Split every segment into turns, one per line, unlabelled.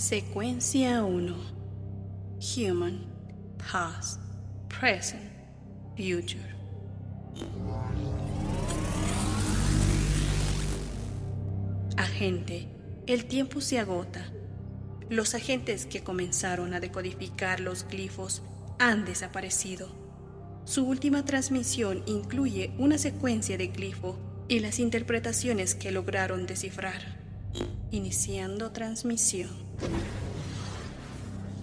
Secuencia 1. Human, past, present, future. Agente, el tiempo se agota. Los agentes que comenzaron a decodificar los glifos han desaparecido. Su última transmisión incluye una secuencia de glifo y las interpretaciones que lograron descifrar. Iniciando transmisión.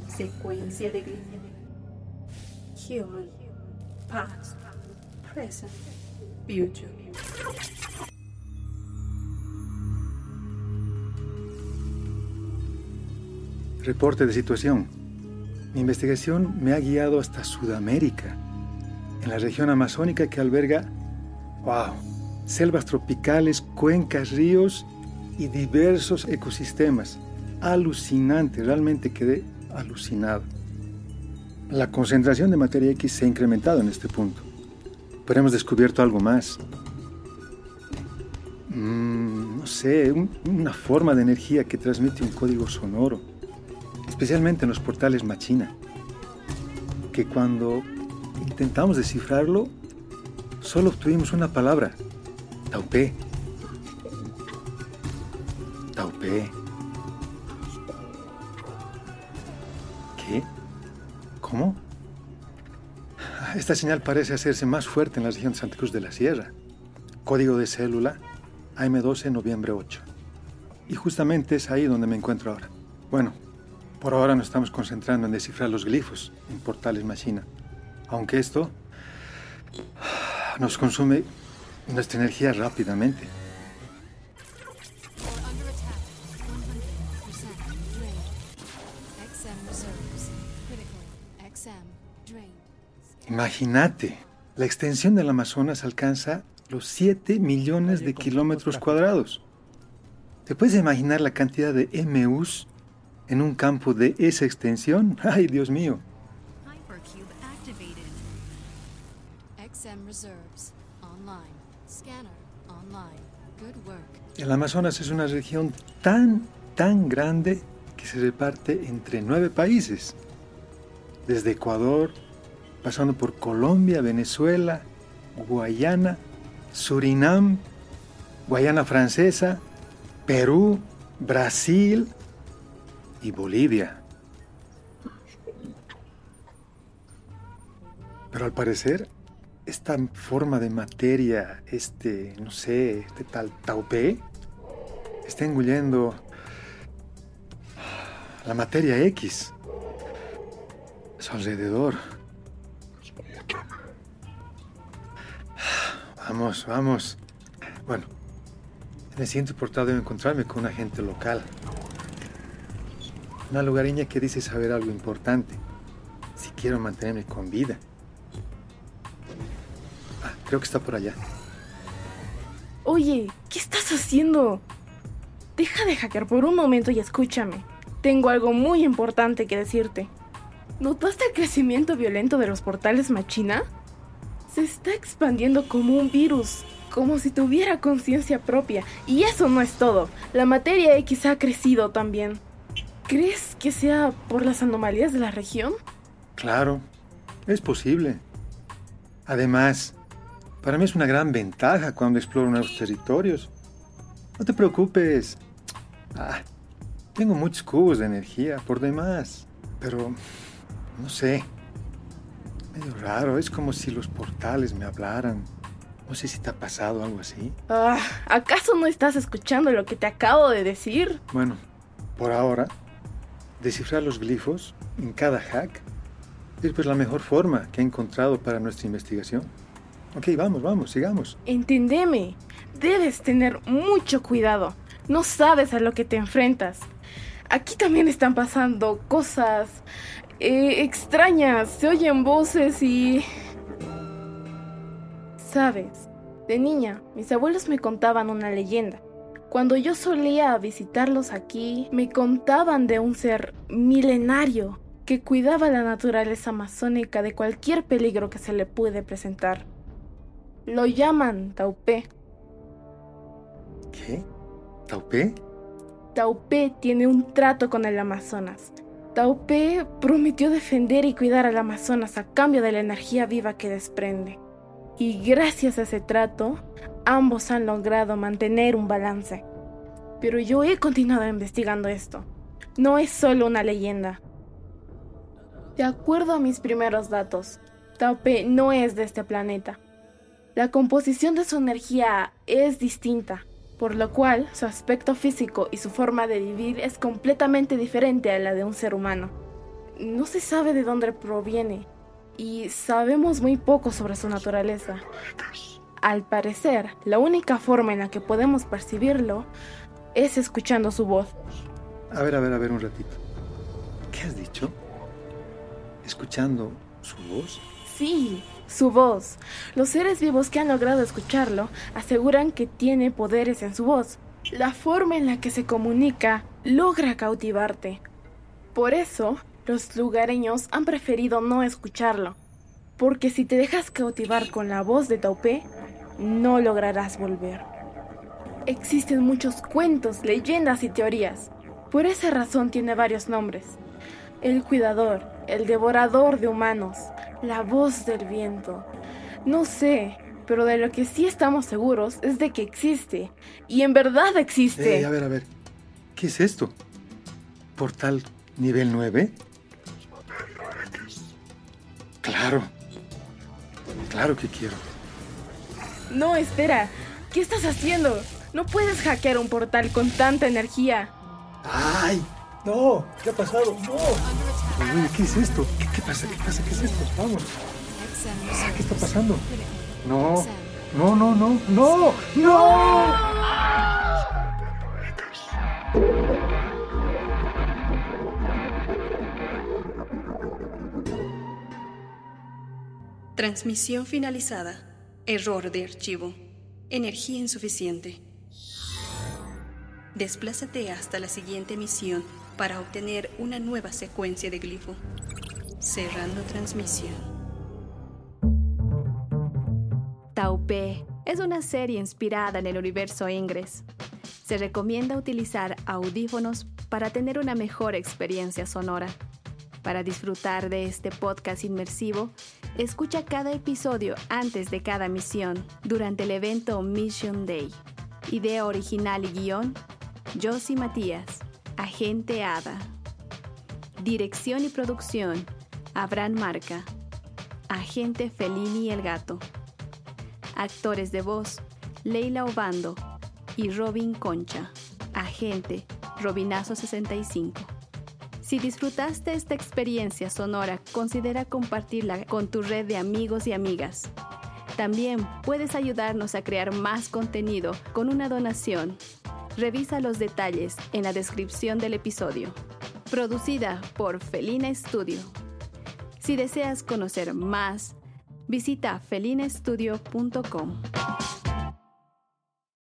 Secuencia de. Human, past, present, future.
Reporte de situación. Mi investigación me ha guiado hasta Sudamérica, en la región amazónica que alberga, wow, selvas tropicales, cuencas, ríos y diversos ecosistemas. Alucinante, realmente quedé alucinado. La concentración de materia X se ha incrementado en este punto, pero hemos descubierto algo más. Mm, no sé, una forma de energía que transmite un código sonoro especialmente en los portales Machina, que cuando intentamos descifrarlo, solo obtuvimos una palabra, Taupé. Taupé. ¿Qué? ¿Cómo? Esta señal parece hacerse más fuerte en la región de Santa Cruz de la Sierra. Código de célula AM12 noviembre 8. Y justamente es ahí donde me encuentro ahora. Bueno, por ahora nos estamos concentrando en descifrar los glifos en portales Machina, aunque esto nos consume nuestra energía rápidamente. Imagínate, la extensión del Amazonas alcanza los 7 millones de kilómetros cuadrados. ¿Te puedes imaginar la cantidad de MUs en un campo de esa extensión? ¡Ay, Dios mío! El Amazonas es una región tan, tan grande que se reparte entre nueve países, desde Ecuador, pasando por Colombia, Venezuela, Guayana, Surinam, Guayana Francesa, Perú, Brasil, y Bolivia. Pero al parecer, esta forma de materia, este, no sé, este tal taupé, está engullendo la materia X a su alrededor. Vamos, vamos. Bueno, me siento portado de encontrarme con un agente local. Una lugareña que dice saber algo importante. Si quiero mantenerme con vida. Ah, creo que está por allá.
Oye, ¿qué estás haciendo? Deja de hackear por un momento y escúchame. Tengo algo muy importante que decirte. ¿Notaste el crecimiento violento de los portales Machina? Se está expandiendo como un virus, como si tuviera conciencia propia. Y eso no es todo. La materia X ha crecido también. ¿Crees que sea por las anomalías de la región?
Claro, es posible. Además, para mí es una gran ventaja cuando exploro nuevos territorios. No te preocupes. Ah, tengo muchos cubos de energía por demás, pero no sé. Medio raro, es como si los portales me hablaran. No sé si te ha pasado algo así.
Ah, ¿acaso no estás escuchando lo que te acabo de decir?
Bueno, por ahora Descifrar los glifos en cada hack es pues la mejor forma que he encontrado para nuestra investigación. Ok, vamos, vamos, sigamos.
Entendeme, debes tener mucho cuidado. No sabes a lo que te enfrentas. Aquí también están pasando cosas eh, extrañas. Se oyen voces y... Sabes, de niña, mis abuelos me contaban una leyenda. Cuando yo solía visitarlos aquí, me contaban de un ser milenario que cuidaba la naturaleza amazónica de cualquier peligro que se le puede presentar. Lo llaman Taupé.
¿Qué? ¿Taupé?
Taupé tiene un trato con el Amazonas. Taupé prometió defender y cuidar al Amazonas a cambio de la energía viva que desprende. Y gracias a ese trato, ambos han logrado mantener un balance. Pero yo he continuado investigando esto. No es solo una leyenda. De acuerdo a mis primeros datos, Taupe no es de este planeta. La composición de su energía es distinta, por lo cual su aspecto físico y su forma de vivir es completamente diferente a la de un ser humano. No se sabe de dónde proviene y sabemos muy poco sobre su naturaleza. Al parecer, la única forma en la que podemos percibirlo es escuchando su voz.
A ver, a ver, a ver un ratito. ¿Qué has dicho? ¿Escuchando su voz?
Sí, su voz. Los seres vivos que han logrado escucharlo aseguran que tiene poderes en su voz. La forma en la que se comunica logra cautivarte. Por eso, los lugareños han preferido no escucharlo. Porque si te dejas cautivar con la voz de Taupé, no lograrás volver. Existen muchos cuentos, leyendas y teorías. Por esa razón tiene varios nombres. El cuidador, el devorador de humanos, la voz del viento. No sé, pero de lo que sí estamos seguros es de que existe. Y en verdad existe.
Eh, a ver, a ver. ¿Qué es esto? ¿Portal nivel 9? Claro. Claro que quiero.
No, espera. ¿Qué estás haciendo? No puedes hackear un portal con tanta energía.
¡Ay! No, ¿qué ha pasado? No. Oye, ¿qué es esto? ¿Qué, ¿Qué, pasa? ¿Qué pasa? ¿Qué es esto? Vamos. Ah, ¿Qué está pasando? No, no, no, no, no, no.
Transmisión finalizada. Error de archivo. Energía insuficiente. Desplázate hasta la siguiente misión para obtener una nueva secuencia de glifo. Cerrando transmisión. Taupé es una serie inspirada en el universo Ingres. Se recomienda utilizar audífonos para tener una mejor experiencia sonora. Para disfrutar de este podcast inmersivo, escucha cada episodio antes de cada misión durante el evento Mission Day. Idea original y guion, Josie Matías, Agente Ada. Dirección y producción, Abraham Marca. Agente Felini el Gato. Actores de voz, Leila Obando y Robin Concha. Agente, Robinazo 65. Si disfrutaste esta experiencia sonora, considera compartirla con tu red de amigos y amigas. También puedes ayudarnos a crear más contenido con una donación. Revisa los detalles en la descripción del episodio. Producida por Felina Studio. Si deseas conocer más, visita felinastudio.com.